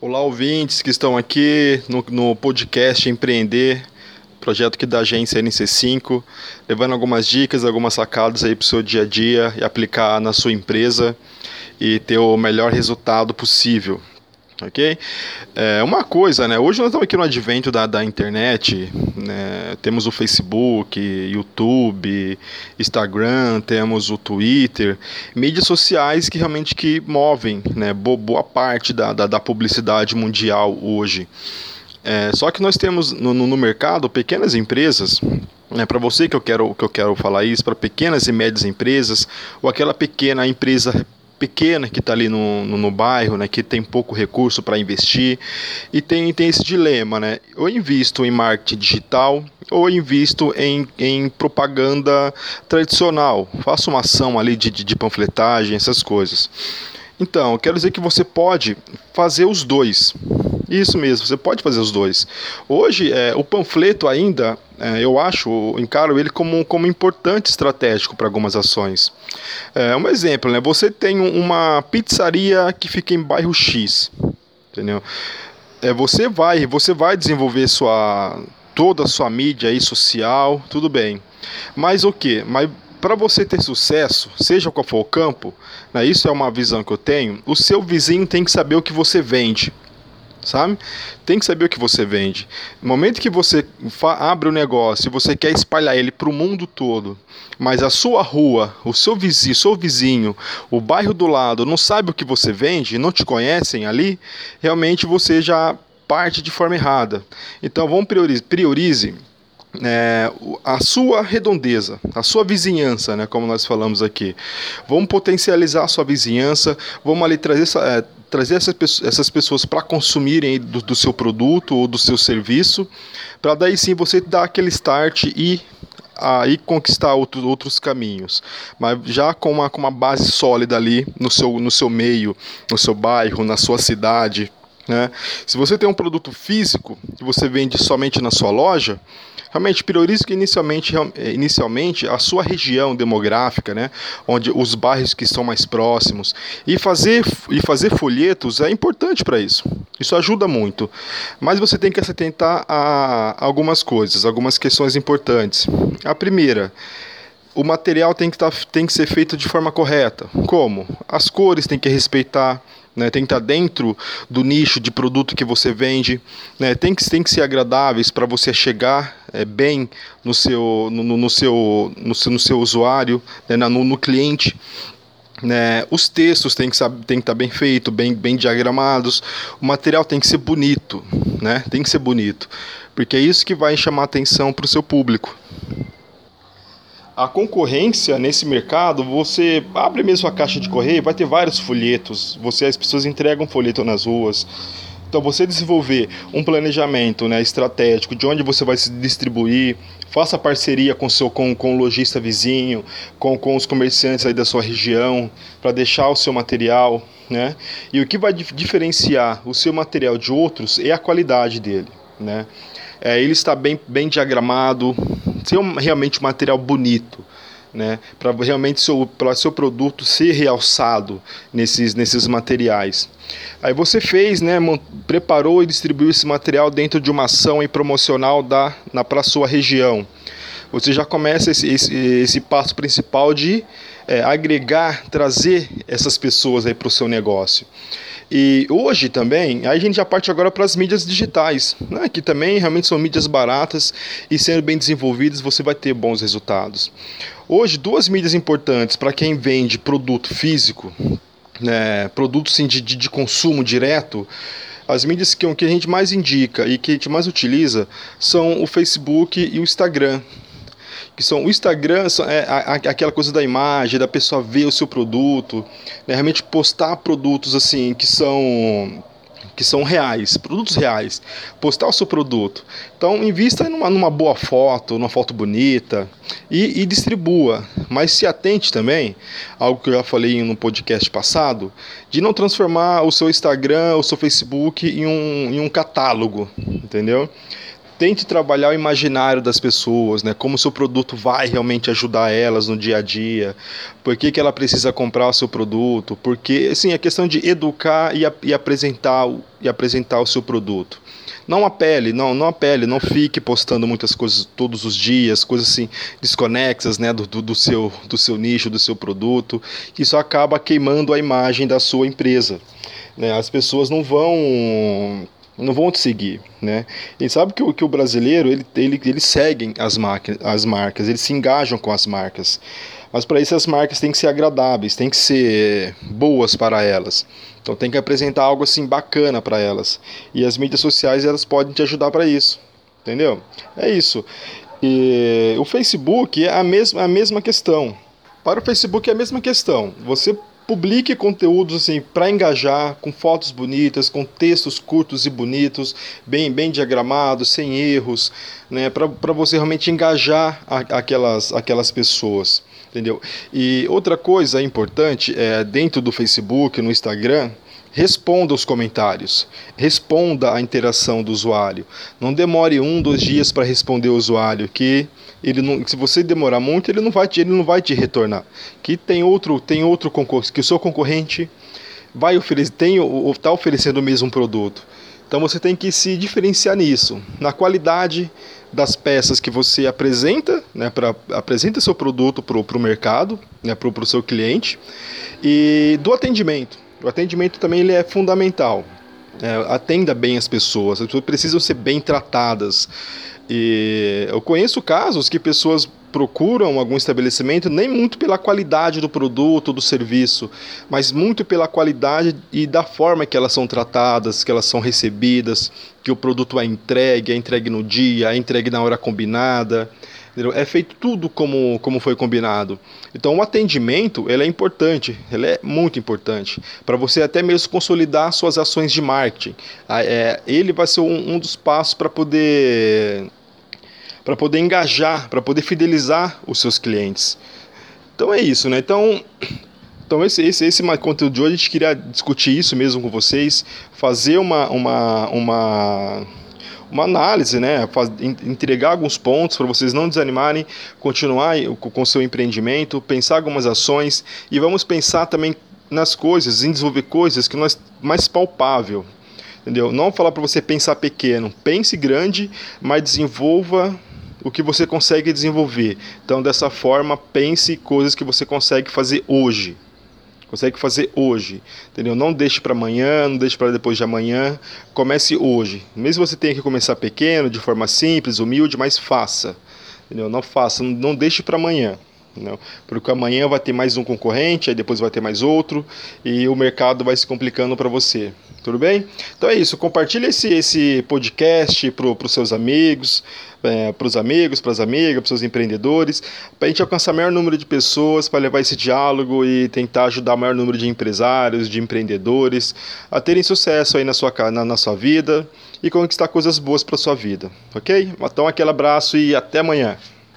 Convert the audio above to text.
Olá, ouvintes que estão aqui no, no podcast Empreender, projeto aqui da agência NC5, levando algumas dicas, algumas sacadas aí para o seu dia a dia e aplicar na sua empresa e ter o melhor resultado possível ok? É, uma coisa, né? Hoje nós estamos aqui no advento da, da internet, né? temos o Facebook, YouTube, Instagram, temos o Twitter, mídias sociais que realmente que movem, né? Boa parte da, da, da publicidade mundial hoje. É, só que nós temos no, no mercado pequenas empresas é, para você que eu quero que eu quero falar isso para pequenas e médias empresas ou aquela pequena empresa pequena que está ali no, no, no, bairro, né, que tem pouco recurso para investir e tem, tem esse dilema, né? Ou invisto em marketing digital ou invisto em, em propaganda tradicional, faço uma ação ali de, de, de panfletagem, essas coisas. Então, quero dizer que você pode fazer os dois. Isso mesmo, você pode fazer os dois. Hoje, é, o panfleto ainda, é, eu acho, encaro ele como, como importante estratégico para algumas ações. É, um exemplo, né? Você tem uma pizzaria que fica em bairro X, entendeu? É, você vai, você vai desenvolver sua toda a sua mídia aí social, tudo bem. Mas o que? Mas para você ter sucesso, seja qual for o campo, né, isso é uma visão que eu tenho, o seu vizinho tem que saber o que você vende sabe? Tem que saber o que você vende. No momento que você abre o um negócio e você quer espalhar ele para o mundo todo, mas a sua rua, o seu vizinho, seu vizinho, o bairro do lado não sabe o que você vende, não te conhecem ali, realmente você já parte de forma errada. Então vamos priorize, priorize é, a sua redondeza, a sua vizinhança, né, como nós falamos aqui. Vamos potencializar a sua vizinhança, vamos ali trazer, é, trazer essas, essas pessoas para consumirem do, do, seu produto ou do seu serviço, para daí sim você dar aquele start e aí conquistar outro, outros caminhos, mas já com uma, com uma base sólida ali no seu, no seu meio, no seu bairro, na sua cidade. Né? Se você tem um produto físico que você vende somente na sua loja, realmente priorize inicialmente, eh, inicialmente a sua região demográfica, né, onde os bairros que estão mais próximos e fazer e fazer folhetos é importante para isso. Isso ajuda muito, mas você tem que se atentar a algumas coisas, algumas questões importantes. A primeira o material tem que, tá, tem que ser feito de forma correta. Como? As cores tem que respeitar, né? tem que estar dentro do nicho de produto que você vende, né? tem, que, tem que ser agradáveis para você chegar é, bem no seu, no, no, seu, no, seu, no seu usuário, né? no, no cliente. Né, os textos têm que, têm que estar bem feitos, bem, bem diagramados, o material tem que ser bonito, né, tem que ser bonito, porque é isso que vai chamar atenção para o seu público a concorrência nesse mercado, você abre mesmo a caixa de correio, vai ter vários folhetos, você as pessoas entregam folheto nas ruas. Então você desenvolver um planejamento né, estratégico de onde você vai se distribuir, faça parceria com seu com, com o lojista vizinho, com, com os comerciantes aí da sua região, para deixar o seu material. Né? E o que vai diferenciar o seu material de outros é a qualidade dele. Né? É, ele está bem, bem diagramado, ser realmente um material bonito, né? Para realmente seu, para seu produto ser realçado nesses, nesses materiais. Aí você fez, né? Preparou e distribuiu esse material dentro de uma ação e promocional da na para sua região. Você já começa esse, esse, esse passo principal de é, agregar, trazer essas pessoas aí para o seu negócio. E hoje também, aí a gente já parte agora para as mídias digitais, né, que também realmente são mídias baratas e sendo bem desenvolvidas você vai ter bons resultados. Hoje, duas mídias importantes para quem vende produto físico, né, produto sim, de, de consumo direto, as mídias que, que a gente mais indica e que a gente mais utiliza são o Facebook e o Instagram que são o Instagram, é aquela coisa da imagem, da pessoa ver o seu produto, né, realmente postar produtos assim que são que são reais, produtos reais, postar o seu produto. Então, invista numa, numa boa foto, numa foto bonita e, e, distribua. Mas se atente também, algo que eu já falei no podcast passado, de não transformar o seu Instagram, o seu Facebook em um, em um catálogo, entendeu? Tente trabalhar o imaginário das pessoas, né? Como o seu produto vai realmente ajudar elas no dia a dia, por que, que ela precisa comprar o seu produto, porque, assim, é questão de educar e, e apresentar, e apresentar o seu produto. Não apele, não, não apele, não fique postando muitas coisas todos os dias, coisas assim desconexas, né, do, do, do seu, do seu nicho, do seu produto. Isso acaba queimando a imagem da sua empresa. Né? As pessoas não vão não vão te seguir, né? E sabe que o, que o brasileiro, ele, ele, eles seguem as, as marcas, eles se engajam com as marcas. Mas para isso as marcas têm que ser agradáveis, têm que ser boas para elas. Então tem que apresentar algo assim bacana para elas. E as mídias sociais elas podem te ajudar para isso. Entendeu? É isso. E o Facebook é a mesma, a mesma questão. Para o Facebook é a mesma questão. Você publique conteúdos assim para engajar, com fotos bonitas, com textos curtos e bonitos, bem bem diagramados, sem erros, né, para você realmente engajar a, aquelas aquelas pessoas, entendeu? E outra coisa importante é dentro do Facebook, no Instagram, Responda os comentários, responda a interação do usuário. Não demore um, dois dias para responder o usuário, que ele não, se você demorar muito, ele não vai te, ele não vai te retornar. Que tem outro, tem outro concorrente, que o seu concorrente vai oferecer, tem ou está oferecendo o mesmo produto. Então você tem que se diferenciar nisso, na qualidade das peças que você apresenta, né, para apresenta seu produto para o mercado, né, para o seu cliente, e do atendimento. O atendimento também ele é fundamental. É, atenda bem as pessoas, as pessoas precisam ser bem tratadas. E eu conheço casos que pessoas procuram algum estabelecimento nem muito pela qualidade do produto, do serviço, mas muito pela qualidade e da forma que elas são tratadas, que elas são recebidas, que o produto é entregue, é entregue no dia, é entregue na hora combinada. Entendeu? É feito tudo como, como foi combinado. Então o atendimento ele é importante, ele é muito importante para você até mesmo consolidar suas ações de marketing. Ah, é, ele vai ser um, um dos passos para poder para poder engajar, para poder fidelizar os seus clientes. Então é isso, né? Então então esse, esse, esse conteúdo de hoje a gente queria discutir isso mesmo com vocês, fazer uma, uma, uma uma análise, né? entregar alguns pontos para vocês não desanimarem, continuar com o seu empreendimento, pensar algumas ações e vamos pensar também nas coisas, em desenvolver coisas que nós mais palpável, entendeu? Não falar para você pensar pequeno, pense grande, mas desenvolva o que você consegue desenvolver. Então, dessa forma, pense coisas que você consegue fazer hoje consegue fazer hoje, entendeu? Não deixe para amanhã, não deixe para depois de amanhã, comece hoje. Mesmo você tenha que começar pequeno, de forma simples, humilde, mas faça, entendeu? Não faça, não, deixe para amanhã. Não, porque amanhã vai ter mais um concorrente, aí depois vai ter mais outro e o mercado vai se complicando para você. Tudo bem? Então é isso. Compartilhe esse, esse podcast para os seus amigos, é, para os amigos, para as amigas, para os seus empreendedores, para a gente alcançar o maior número de pessoas, para levar esse diálogo e tentar ajudar o maior número de empresários, de empreendedores a terem sucesso aí na sua, na, na sua vida e conquistar coisas boas para sua vida. Ok? Então aquele abraço e até amanhã.